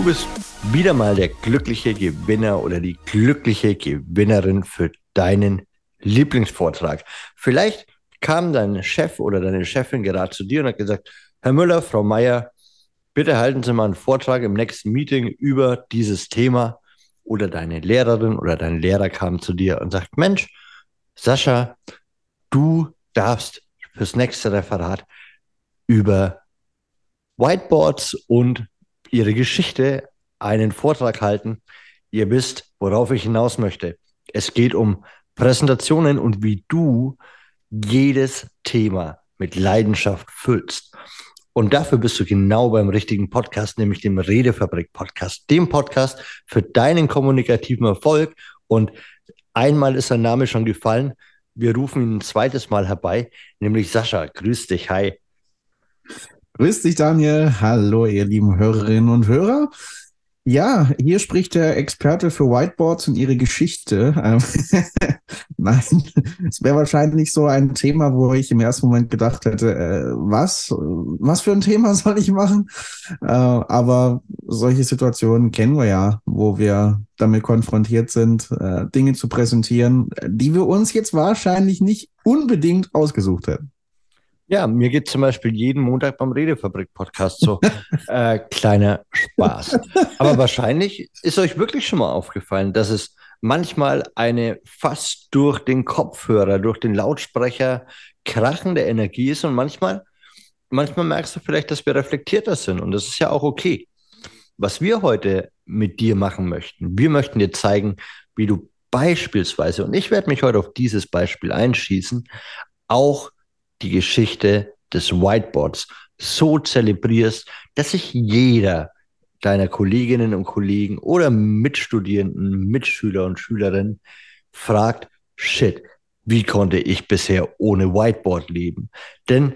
Du bist wieder mal der glückliche Gewinner oder die glückliche Gewinnerin für deinen Lieblingsvortrag. Vielleicht kam dein Chef oder deine Chefin gerade zu dir und hat gesagt, Herr Müller, Frau Meier, bitte halten Sie mal einen Vortrag im nächsten Meeting über dieses Thema. Oder deine Lehrerin oder dein Lehrer kam zu dir und sagt, Mensch, Sascha, du darfst fürs nächste Referat über Whiteboards und ihre Geschichte einen Vortrag halten. Ihr wisst, worauf ich hinaus möchte. Es geht um Präsentationen und wie du jedes Thema mit Leidenschaft füllst. Und dafür bist du genau beim richtigen Podcast, nämlich dem Redefabrik Podcast, dem Podcast für deinen kommunikativen Erfolg. Und einmal ist sein Name schon gefallen. Wir rufen ihn ein zweites Mal herbei, nämlich Sascha. Grüß dich, hi. Grüß dich, Daniel. Hallo, ihr lieben Hörerinnen und Hörer. Ja, hier spricht der Experte für Whiteboards und ihre Geschichte. Ähm, Nein, es wäre wahrscheinlich so ein Thema, wo ich im ersten Moment gedacht hätte, äh, was, was für ein Thema soll ich machen? Äh, aber solche Situationen kennen wir ja, wo wir damit konfrontiert sind, äh, Dinge zu präsentieren, die wir uns jetzt wahrscheinlich nicht unbedingt ausgesucht hätten. Ja, mir geht zum Beispiel jeden Montag beim Redefabrik-Podcast so. äh, kleiner Spaß. Aber wahrscheinlich ist euch wirklich schon mal aufgefallen, dass es manchmal eine fast durch den Kopfhörer, durch den Lautsprecher krachende Energie ist und manchmal, manchmal merkst du vielleicht, dass wir reflektierter sind und das ist ja auch okay. Was wir heute mit dir machen möchten, wir möchten dir zeigen, wie du beispielsweise, und ich werde mich heute auf dieses Beispiel einschießen, auch die Geschichte des Whiteboards so zelebrierst, dass sich jeder deiner Kolleginnen und Kollegen oder Mitstudierenden, Mitschüler und Schülerinnen fragt, shit, wie konnte ich bisher ohne Whiteboard leben? Denn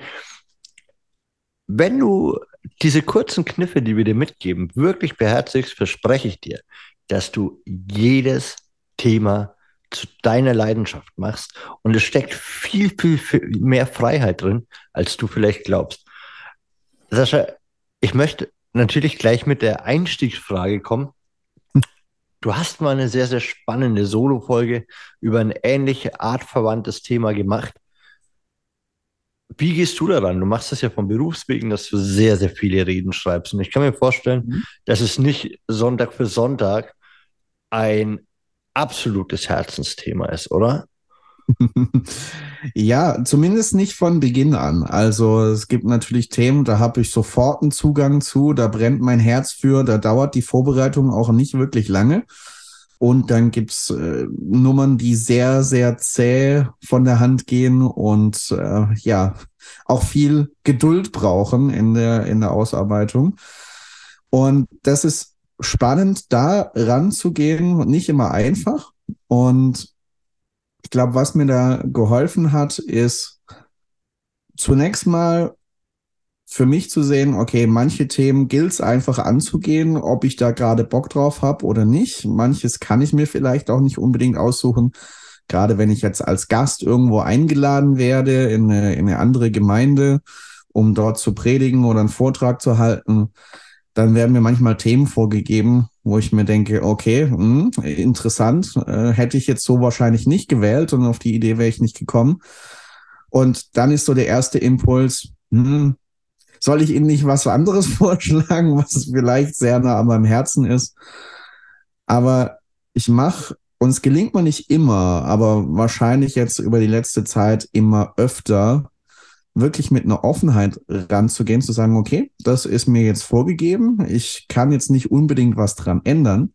wenn du diese kurzen Kniffe, die wir dir mitgeben, wirklich beherzigst, verspreche ich dir, dass du jedes Thema zu deiner Leidenschaft machst. Und es steckt viel, viel, viel mehr Freiheit drin, als du vielleicht glaubst. Sascha, ich möchte natürlich gleich mit der Einstiegsfrage kommen. Du hast mal eine sehr, sehr spannende Solo-Folge über ein ähnlich artverwandtes Thema gemacht. Wie gehst du daran? Du machst das ja vom Berufswegen, dass du sehr, sehr viele Reden schreibst. Und ich kann mir vorstellen, mhm. dass es nicht Sonntag für Sonntag ein absolutes Herzensthema ist, oder? ja, zumindest nicht von Beginn an. Also es gibt natürlich Themen, da habe ich sofort einen Zugang zu, da brennt mein Herz für, da dauert die Vorbereitung auch nicht wirklich lange. Und dann gibt's äh, Nummern, die sehr, sehr zäh von der Hand gehen und äh, ja, auch viel Geduld brauchen in der, in der Ausarbeitung. Und das ist spannend, da ranzugehen, nicht immer einfach. Und ich glaube, was mir da geholfen hat, ist zunächst mal für mich zu sehen, okay, manche Themen gilt es einfach anzugehen, ob ich da gerade Bock drauf habe oder nicht. Manches kann ich mir vielleicht auch nicht unbedingt aussuchen. Gerade wenn ich jetzt als Gast irgendwo eingeladen werde in eine, in eine andere Gemeinde, um dort zu predigen oder einen Vortrag zu halten, dann werden mir manchmal Themen vorgegeben, wo ich mir denke, okay, mh, hm, interessant, äh, hätte ich jetzt so wahrscheinlich nicht gewählt und auf die Idee wäre ich nicht gekommen. Und dann ist so der erste Impuls, mh, hm, soll ich Ihnen nicht was anderes vorschlagen, was vielleicht sehr nah an meinem Herzen ist? Aber ich mache, und es gelingt mir nicht immer, aber wahrscheinlich jetzt über die letzte Zeit immer öfter, wirklich mit einer Offenheit ranzugehen, zu sagen, okay, das ist mir jetzt vorgegeben, ich kann jetzt nicht unbedingt was dran ändern.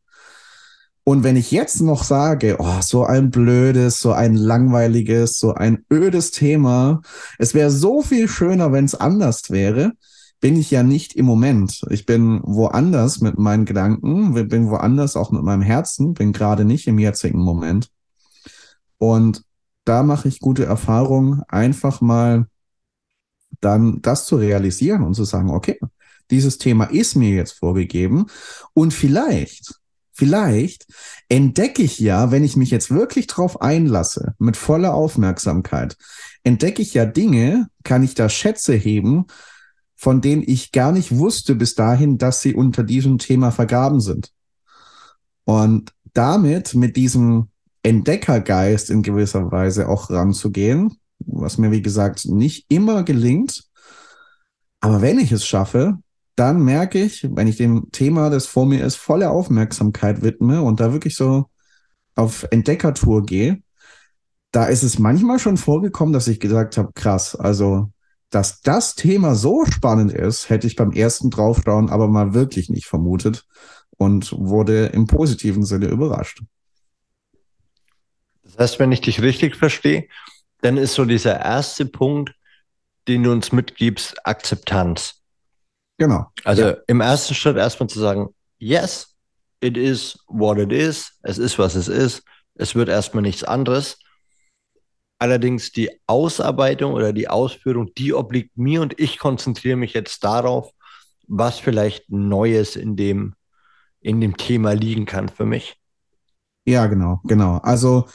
Und wenn ich jetzt noch sage, oh, so ein blödes, so ein langweiliges, so ein ödes Thema, es wäre so viel schöner, wenn es anders wäre, bin ich ja nicht im Moment. Ich bin woanders mit meinen Gedanken, bin woanders auch mit meinem Herzen, bin gerade nicht im jetzigen Moment. Und da mache ich gute Erfahrungen, einfach mal dann das zu realisieren und zu sagen, okay, dieses Thema ist mir jetzt vorgegeben und vielleicht, vielleicht entdecke ich ja, wenn ich mich jetzt wirklich drauf einlasse, mit voller Aufmerksamkeit, entdecke ich ja Dinge, kann ich da Schätze heben, von denen ich gar nicht wusste bis dahin, dass sie unter diesem Thema vergraben sind. Und damit mit diesem Entdeckergeist in gewisser Weise auch ranzugehen, was mir wie gesagt nicht immer gelingt. Aber wenn ich es schaffe, dann merke ich, wenn ich dem Thema, das vor mir ist, volle Aufmerksamkeit widme und da wirklich so auf Entdeckertour gehe, da ist es manchmal schon vorgekommen, dass ich gesagt habe, krass, also dass das Thema so spannend ist, hätte ich beim ersten Draufschauen aber mal wirklich nicht vermutet und wurde im positiven Sinne überrascht. Das heißt, wenn ich dich richtig verstehe, dann ist so dieser erste Punkt, den du uns mitgibst, Akzeptanz. Genau. Also ja. im ersten Schritt erstmal zu sagen, yes, it is what it is, es ist, was es ist, es wird erstmal nichts anderes. Allerdings die Ausarbeitung oder die Ausführung, die obliegt mir und ich konzentriere mich jetzt darauf, was vielleicht Neues in dem, in dem Thema liegen kann für mich. Ja, genau, genau. Also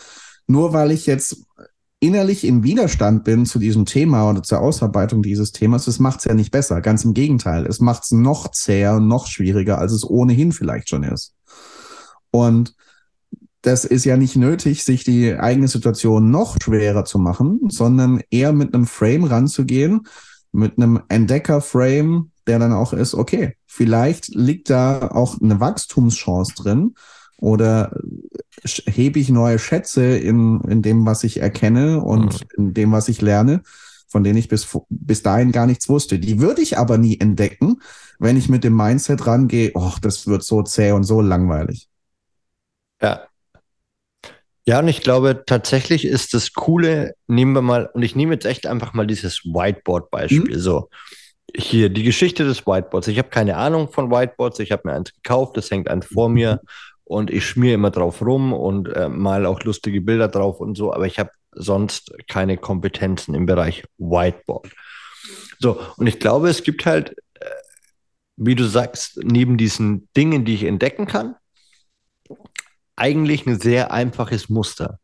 nur weil ich jetzt innerlich im Widerstand bin zu diesem Thema oder zur Ausarbeitung dieses Themas, das macht es ja nicht besser. Ganz im Gegenteil. Es macht es noch zäher noch schwieriger, als es ohnehin vielleicht schon ist. Und das ist ja nicht nötig, sich die eigene Situation noch schwerer zu machen, sondern eher mit einem Frame ranzugehen, mit einem Entdecker-Frame, der dann auch ist, okay, vielleicht liegt da auch eine Wachstumschance drin oder hebe ich neue Schätze in, in dem, was ich erkenne und mhm. in dem, was ich lerne, von denen ich bis, bis dahin gar nichts wusste. Die würde ich aber nie entdecken, wenn ich mit dem Mindset rangehe, oh, das wird so zäh und so langweilig. Ja. Ja, und ich glaube, tatsächlich ist das Coole, nehmen wir mal, und ich nehme jetzt echt einfach mal dieses Whiteboard-Beispiel. Mhm. So, hier die Geschichte des Whiteboards. Ich habe keine Ahnung von Whiteboards. Ich habe mir eins gekauft, das hängt eins vor mir und ich schmiere immer drauf rum und äh, mal auch lustige Bilder drauf und so, aber ich habe sonst keine Kompetenzen im Bereich Whiteboard. So, und ich glaube, es gibt halt, äh, wie du sagst, neben diesen Dingen, die ich entdecken kann, eigentlich ein sehr einfaches Muster.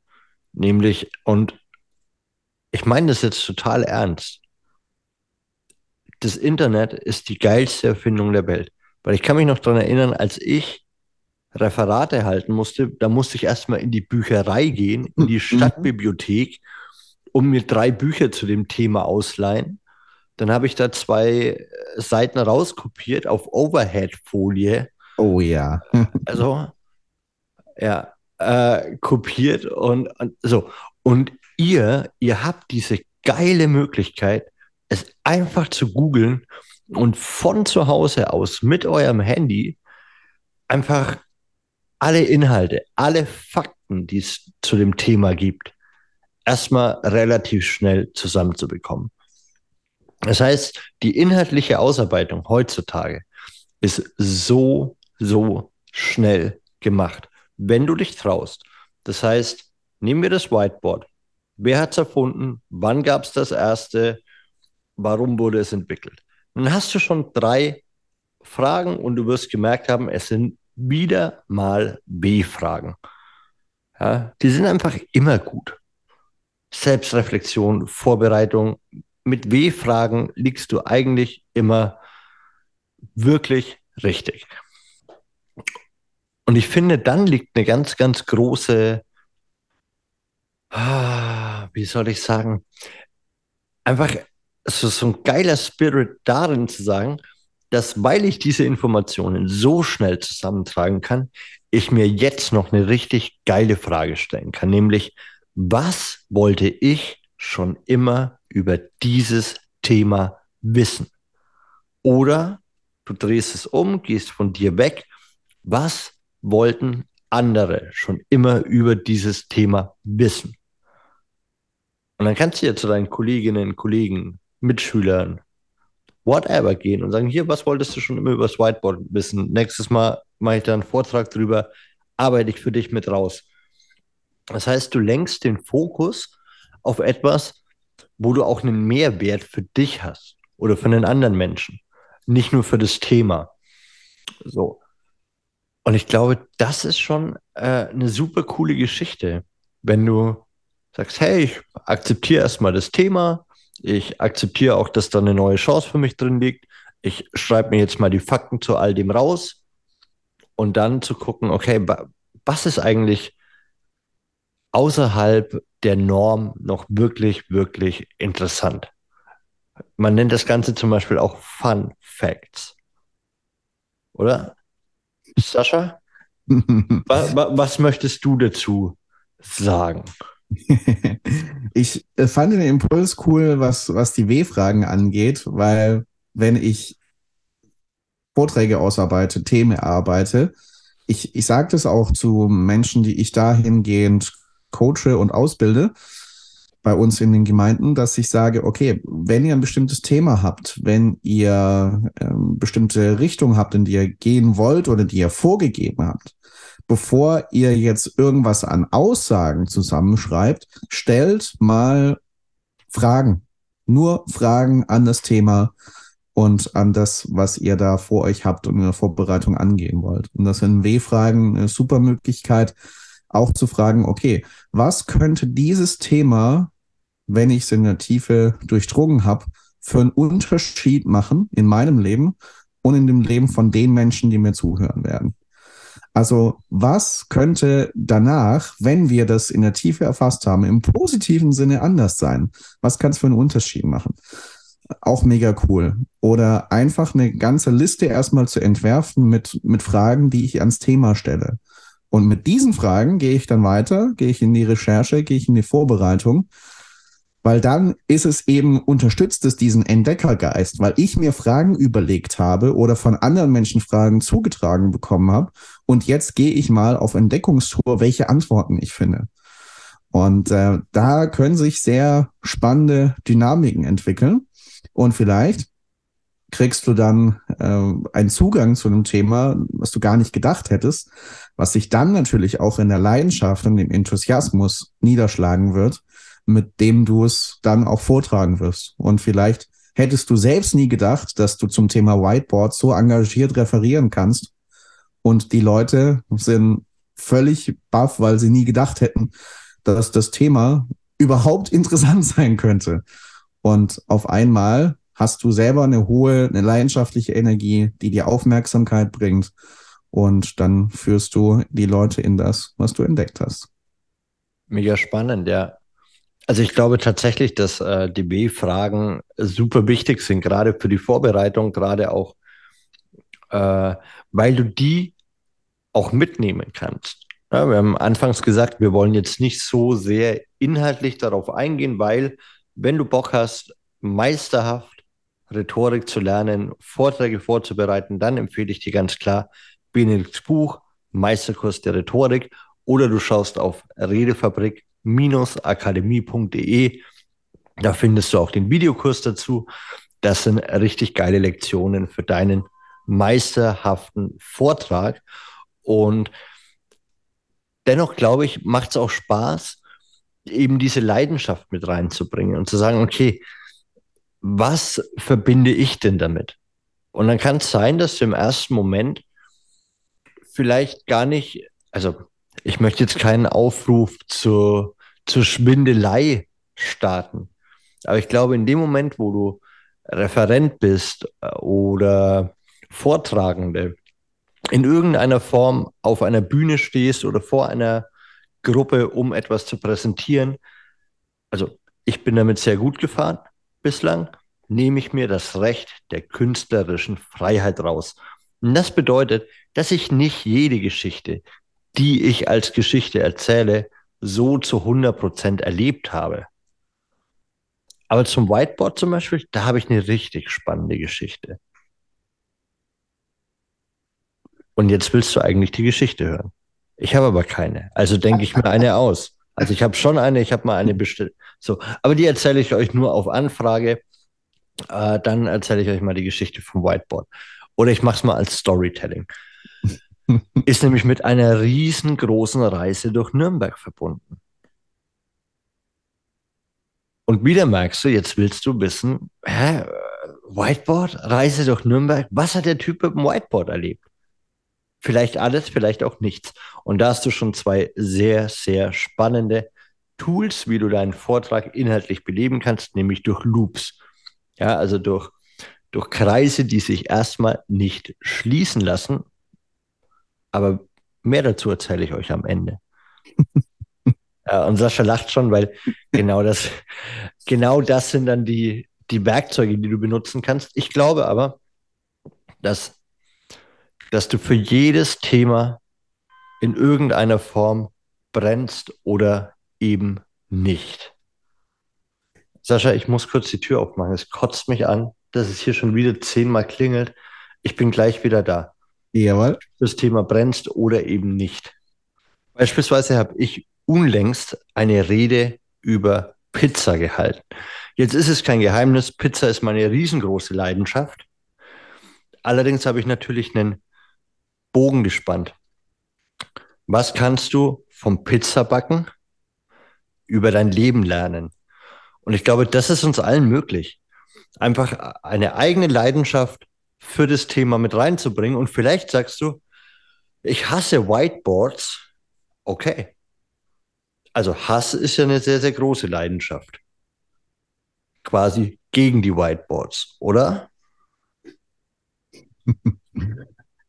Nämlich, und ich meine das jetzt total ernst. Das Internet ist die geilste Erfindung der Welt. Weil ich kann mich noch daran erinnern, als ich Referate halten musste, da musste ich erstmal in die Bücherei gehen, in die mhm. Stadtbibliothek, um mir drei Bücher zu dem Thema ausleihen. Dann habe ich da zwei Seiten rauskopiert auf Overhead-Folie. Oh ja. also, ja, äh, kopiert und, und so. Und ihr, ihr habt diese geile Möglichkeit, es einfach zu googeln und von zu Hause aus mit eurem Handy einfach alle Inhalte, alle Fakten, die es zu dem Thema gibt, erstmal relativ schnell zusammenzubekommen. Das heißt, die inhaltliche Ausarbeitung heutzutage ist so, so schnell gemacht, wenn du dich traust. Das heißt, nehmen wir das Whiteboard. Wer hat es erfunden? Wann gab es das erste? Warum wurde es entwickelt? Dann hast du schon drei Fragen und du wirst gemerkt haben, es sind wieder mal B-Fragen. Ja, die sind einfach immer gut. Selbstreflexion, Vorbereitung. Mit W-Fragen liegst du eigentlich immer wirklich richtig. Und ich finde, dann liegt eine ganz, ganz große, ah, wie soll ich sagen, einfach so, so ein geiler Spirit darin zu sagen, dass, weil ich diese Informationen so schnell zusammentragen kann, ich mir jetzt noch eine richtig geile Frage stellen kann, nämlich, was wollte ich schon immer über dieses Thema wissen? Oder du drehst es um, gehst von dir weg, was wollten andere schon immer über dieses Thema wissen? Und dann kannst du ja zu deinen Kolleginnen, Kollegen, Mitschülern, whatever gehen und sagen, hier, was wolltest du schon immer über das Whiteboard wissen? Nächstes Mal mache ich da einen Vortrag drüber, arbeite ich für dich mit raus. Das heißt, du lenkst den Fokus auf etwas, wo du auch einen Mehrwert für dich hast oder für einen anderen Menschen, nicht nur für das Thema. So. Und ich glaube, das ist schon äh, eine super coole Geschichte, wenn du sagst, hey, ich akzeptiere erstmal das Thema, Ich akzeptiere auch, dass da eine neue Chance für mich drin liegt. Ich schreibe mir jetzt mal die Fakten zu all dem raus und dann zu gucken, okay, was ist eigentlich außerhalb der Norm noch wirklich, wirklich interessant? Man nennt das Ganze zum Beispiel auch Fun Facts. Oder? Sascha? was, was möchtest du dazu sagen? ich äh, fand den Impuls cool, was, was die W-Fragen angeht, weil wenn ich Vorträge ausarbeite, Themen erarbeite, ich, ich sage das auch zu Menschen, die ich dahingehend coache und ausbilde, bei uns in den Gemeinden, dass ich sage, okay, wenn ihr ein bestimmtes Thema habt, wenn ihr ähm, bestimmte Richtung habt, in die ihr gehen wollt oder die ihr vorgegeben habt, bevor ihr jetzt irgendwas an Aussagen zusammenschreibt, stellt mal Fragen. Nur Fragen an das Thema und an das, was ihr da vor euch habt und in der Vorbereitung angehen wollt. Und das sind W-Fragen eine super Möglichkeit, auch zu fragen, okay, was könnte dieses Thema, wenn ich es in der Tiefe durchdrungen habe, für einen Unterschied machen in meinem Leben und in dem Leben von den Menschen, die mir zuhören werden? Also was könnte danach, wenn wir das in der Tiefe erfasst haben, im positiven Sinne anders sein? Was kann es für einen Unterschied machen? Auch mega cool. Oder einfach eine ganze Liste erstmal zu entwerfen mit, mit Fragen, die ich ans Thema stelle. Und mit diesen Fragen gehe ich dann weiter, gehe ich in die Recherche, gehe ich in die Vorbereitung weil dann ist es eben, unterstützt es diesen Entdeckergeist, weil ich mir Fragen überlegt habe oder von anderen Menschen Fragen zugetragen bekommen habe. Und jetzt gehe ich mal auf Entdeckungstour, welche Antworten ich finde. Und äh, da können sich sehr spannende Dynamiken entwickeln. Und vielleicht kriegst du dann äh, einen Zugang zu einem Thema, was du gar nicht gedacht hättest, was sich dann natürlich auch in der Leidenschaft und dem Enthusiasmus niederschlagen wird mit dem du es dann auch vortragen wirst. Und vielleicht hättest du selbst nie gedacht, dass du zum Thema Whiteboard so engagiert referieren kannst. Und die Leute sind völlig baff, weil sie nie gedacht hätten, dass das Thema überhaupt interessant sein könnte. Und auf einmal hast du selber eine hohe, eine leidenschaftliche Energie, die dir Aufmerksamkeit bringt. Und dann führst du die Leute in das, was du entdeckt hast. Mega spannend, ja. Also ich glaube tatsächlich, dass äh, DB-Fragen super wichtig sind, gerade für die Vorbereitung, gerade auch, äh, weil du die auch mitnehmen kannst. Ja, wir haben anfangs gesagt, wir wollen jetzt nicht so sehr inhaltlich darauf eingehen, weil wenn du Bock hast, meisterhaft Rhetorik zu lernen, Vorträge vorzubereiten, dann empfehle ich dir ganz klar Benedikts Buch, Meisterkurs der Rhetorik, oder du schaust auf Redefabrik akademie.de. Da findest du auch den Videokurs dazu. Das sind richtig geile Lektionen für deinen meisterhaften Vortrag. Und dennoch, glaube ich, macht es auch Spaß, eben diese Leidenschaft mit reinzubringen und zu sagen, okay, was verbinde ich denn damit? Und dann kann es sein, dass du im ersten Moment vielleicht gar nicht, also ich möchte jetzt keinen Aufruf zur, zur Schwindelei starten. Aber ich glaube, in dem Moment, wo du Referent bist äh, oder Vortragende, in irgendeiner Form auf einer Bühne stehst oder vor einer Gruppe, um etwas zu präsentieren, also ich bin damit sehr gut gefahren bislang, nehme ich mir das Recht der künstlerischen Freiheit raus. Und das bedeutet, dass ich nicht jede Geschichte, die ich als Geschichte erzähle, so zu 100 Prozent erlebt habe. Aber zum Whiteboard zum Beispiel, da habe ich eine richtig spannende Geschichte. Und jetzt willst du eigentlich die Geschichte hören. Ich habe aber keine. Also denke ich mir eine aus. Also ich habe schon eine, ich habe mal eine bestellt. So, aber die erzähle ich euch nur auf Anfrage. Äh, dann erzähle ich euch mal die Geschichte vom Whiteboard. Oder ich mache es mal als Storytelling ist nämlich mit einer riesengroßen Reise durch Nürnberg verbunden. Und wieder merkst du, jetzt willst du wissen, hä, Whiteboard, Reise durch Nürnberg, was hat der Typ mit dem Whiteboard erlebt? Vielleicht alles, vielleicht auch nichts. Und da hast du schon zwei sehr, sehr spannende Tools, wie du deinen Vortrag inhaltlich beleben kannst, nämlich durch Loops. Ja, also durch, durch Kreise, die sich erstmal nicht schließen lassen. Aber mehr dazu erzähle ich euch am Ende. und Sascha lacht schon, weil genau das, genau das sind dann die, die Werkzeuge, die du benutzen kannst. Ich glaube aber, dass, dass du für jedes Thema in irgendeiner Form brennst oder eben nicht. Sascha, ich muss kurz die Tür aufmachen. Es kotzt mich an, dass es hier schon wieder zehnmal klingelt. Ich bin gleich wieder da. Jawohl. Das Thema brennst oder eben nicht. Beispielsweise habe ich unlängst eine Rede über Pizza gehalten. Jetzt ist es kein Geheimnis, Pizza ist meine riesengroße Leidenschaft. Allerdings habe ich natürlich einen Bogen gespannt. Was kannst du vom Pizzabacken über dein Leben lernen? Und ich glaube, das ist uns allen möglich. Einfach eine eigene Leidenschaft für das Thema mit reinzubringen. Und vielleicht sagst du, ich hasse Whiteboards. Okay. Also Hass ist ja eine sehr, sehr große Leidenschaft. Quasi gegen die Whiteboards, oder?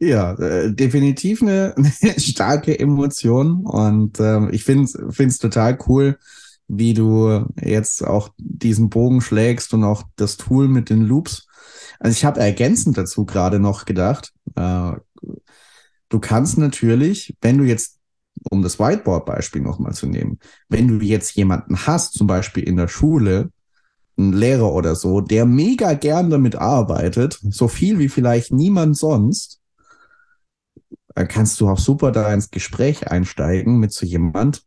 Ja, äh, definitiv eine, eine, starke Emotion und äh, ich finde es total cool, wie du jetzt auch diesen Bogen schlägst und auch das Tool mit den Loops. Also ich habe ergänzend dazu gerade noch gedacht, äh, du kannst natürlich, wenn du jetzt, um das Whiteboard-Beispiel nochmal zu nehmen, wenn du jetzt jemanden hast, zum Beispiel in der Schule, ein Lehrer oder so, der mega gern damit arbeitet, so viel wie vielleicht niemand sonst, dann kannst du auch super da ins Gespräch einsteigen mit so jemand.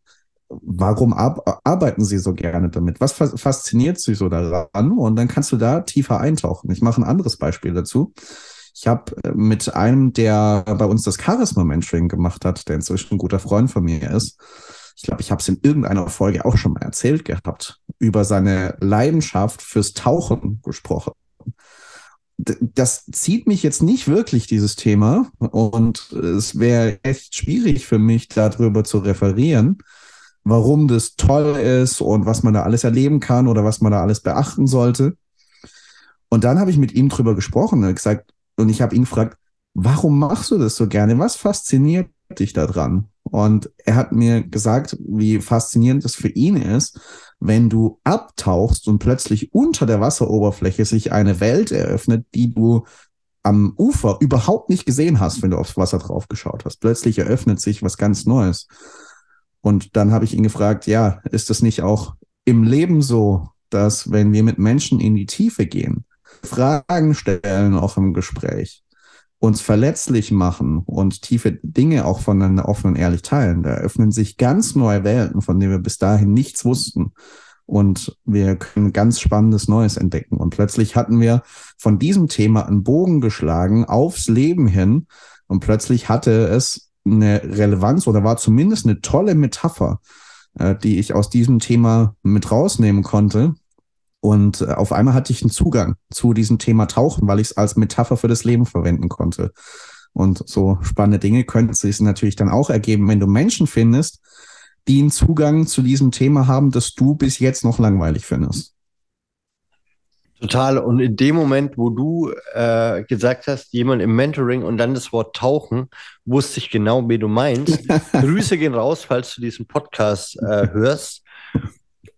Warum ar arbeiten sie so gerne damit? Was fasziniert sie so daran? Und dann kannst du da tiefer eintauchen. Ich mache ein anderes Beispiel dazu. Ich habe äh, mit einem, der bei uns das Charisma-Mentoring gemacht hat, der inzwischen ein guter Freund von mir ist, ich glaube, ich habe es in irgendeiner Folge auch schon mal erzählt gehabt, über seine Leidenschaft fürs Tauchen gesprochen das zieht mich jetzt nicht wirklich, dieses Thema. Und es wäre echt schwierig für mich, darüber zu referieren, warum das toll ist und was man da alles erleben kann oder was man da alles beachten sollte. Und dann habe ich mit ihm drüber gesprochen und gesagt, und ich habe ihn gefragt, warum machst du das so gerne? Was fasziniert dich daran? Und er hat mir gesagt, wie faszinierend es für ihn ist, wenn du abtauchst und plötzlich unter der Wasseroberfläche sich eine Welt eröffnet, die du am Ufer überhaupt nicht gesehen hast, wenn du aufs Wasser drauf geschaut hast. Plötzlich eröffnet sich was ganz Neues. Und dann habe ich ihn gefragt, ja, ist das nicht auch im Leben so, dass wenn wir mit Menschen in die Tiefe gehen, Fragen stellen, auch im Gespräch, uns verletzlich machen und tiefe Dinge auch voneinander offen und ehrlich teilen, da öffnen sich ganz neue Welten, von denen wir bis dahin nichts wussten. Und wir können ganz spannendes Neues entdecken. Und plötzlich hatten wir von diesem Thema einen Bogen geschlagen aufs Leben hin. Und plötzlich hatte es eine Relevanz oder war zumindest eine tolle Metapher, äh, die ich aus diesem Thema mit rausnehmen konnte, und äh, auf einmal hatte ich einen Zugang zu diesem Thema Tauchen, weil ich es als Metapher für das Leben verwenden konnte. Und so spannende Dinge könnten sich natürlich dann auch ergeben, wenn du Menschen findest, die einen Zugang zu diesem Thema haben, das du bis jetzt noch langweilig findest. Total. Und in dem Moment, wo du äh, gesagt hast, jemand im Mentoring und dann das Wort Tauchen, wusste ich genau, wie du meinst. Grüße gehen raus, falls du diesen Podcast äh, hörst.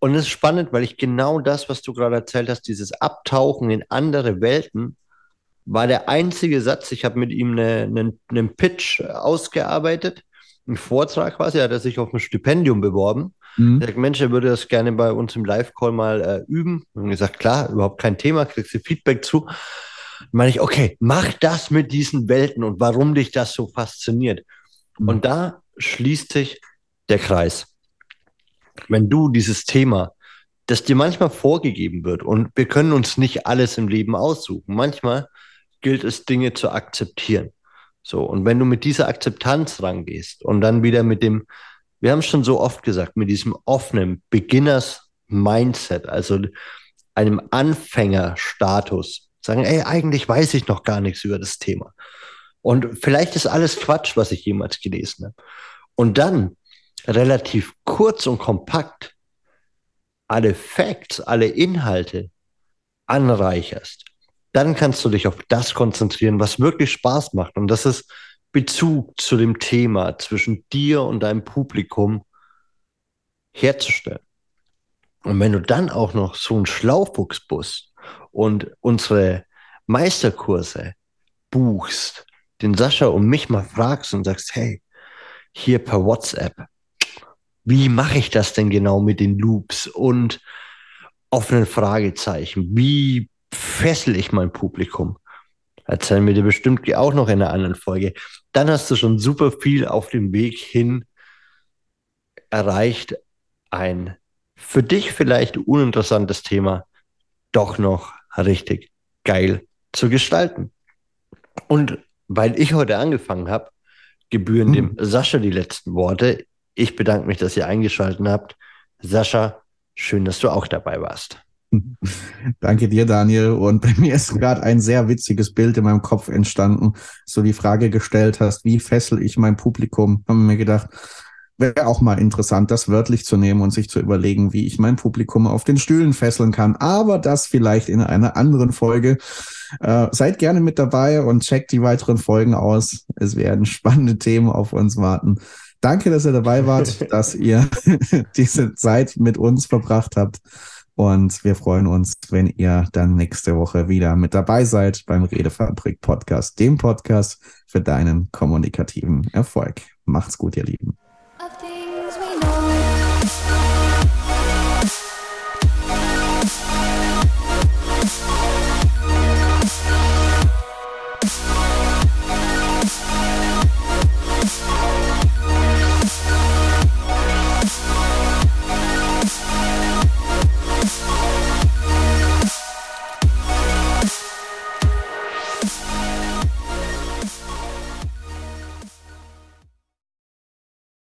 Und es ist spannend, weil ich genau das, was du gerade erzählt hast, dieses Abtauchen in andere Welten, war der einzige Satz. Ich habe mit ihm einen eine, eine Pitch ausgearbeitet, einen Vortrag quasi, hat er sich auf ein Stipendium beworben. Mhm. Ich sag, Mensch, er würde das gerne bei uns im Live-Call mal äh, üben. Und gesagt, klar, überhaupt kein Thema, kriegst du Feedback zu. Dann meine ich, okay, mach das mit diesen Welten und warum dich das so fasziniert. Mhm. Und da schließt sich der Kreis wenn du dieses Thema, das dir manchmal vorgegeben wird und wir können uns nicht alles im Leben aussuchen. Manchmal gilt es, Dinge zu akzeptieren. So, und wenn du mit dieser Akzeptanz rangehst und dann wieder mit dem, wir haben es schon so oft gesagt, mit diesem offenen Beginners-Mindset, also einem Anfängerstatus, sagen, ey, eigentlich weiß ich noch gar nichts über das Thema. Und vielleicht ist alles Quatsch, was ich jemals gelesen habe. Und dann relativ kurz und kompakt alle Facts, alle Inhalte anreicherst, dann kannst du dich auf das konzentrieren, was wirklich Spaß macht. Und das ist Bezug zu dem Thema zwischen dir und deinem Publikum herzustellen. Und wenn du dann auch noch so ein Schlaufuchs bist und unsere Meisterkurse buchst, den Sascha und mich mal fragst und sagst, hey, hier per WhatsApp, wie mache ich das denn genau mit den Loops und offenen Fragezeichen? Wie fessel ich mein Publikum? Erzählen wir dir bestimmt auch noch in einer anderen Folge. Dann hast du schon super viel auf dem Weg hin erreicht, ein für dich vielleicht uninteressantes Thema doch noch richtig geil zu gestalten. Und weil ich heute angefangen habe, gebühren hm. dem Sascha die letzten Worte. Ich bedanke mich, dass ihr eingeschaltet habt. Sascha, schön, dass du auch dabei warst. Danke dir, Daniel. Und bei mir ist gerade ein sehr witziges Bild in meinem Kopf entstanden, so die Frage gestellt hast, wie fessel ich mein Publikum? Haben mir gedacht, wäre auch mal interessant, das wörtlich zu nehmen und sich zu überlegen, wie ich mein Publikum auf den Stühlen fesseln kann. Aber das vielleicht in einer anderen Folge. Äh, seid gerne mit dabei und checkt die weiteren Folgen aus. Es werden spannende Themen auf uns warten. Danke, dass ihr dabei wart, dass ihr diese Zeit mit uns verbracht habt. Und wir freuen uns, wenn ihr dann nächste Woche wieder mit dabei seid beim Redefabrik Podcast, dem Podcast für deinen kommunikativen Erfolg. Macht's gut, ihr Lieben.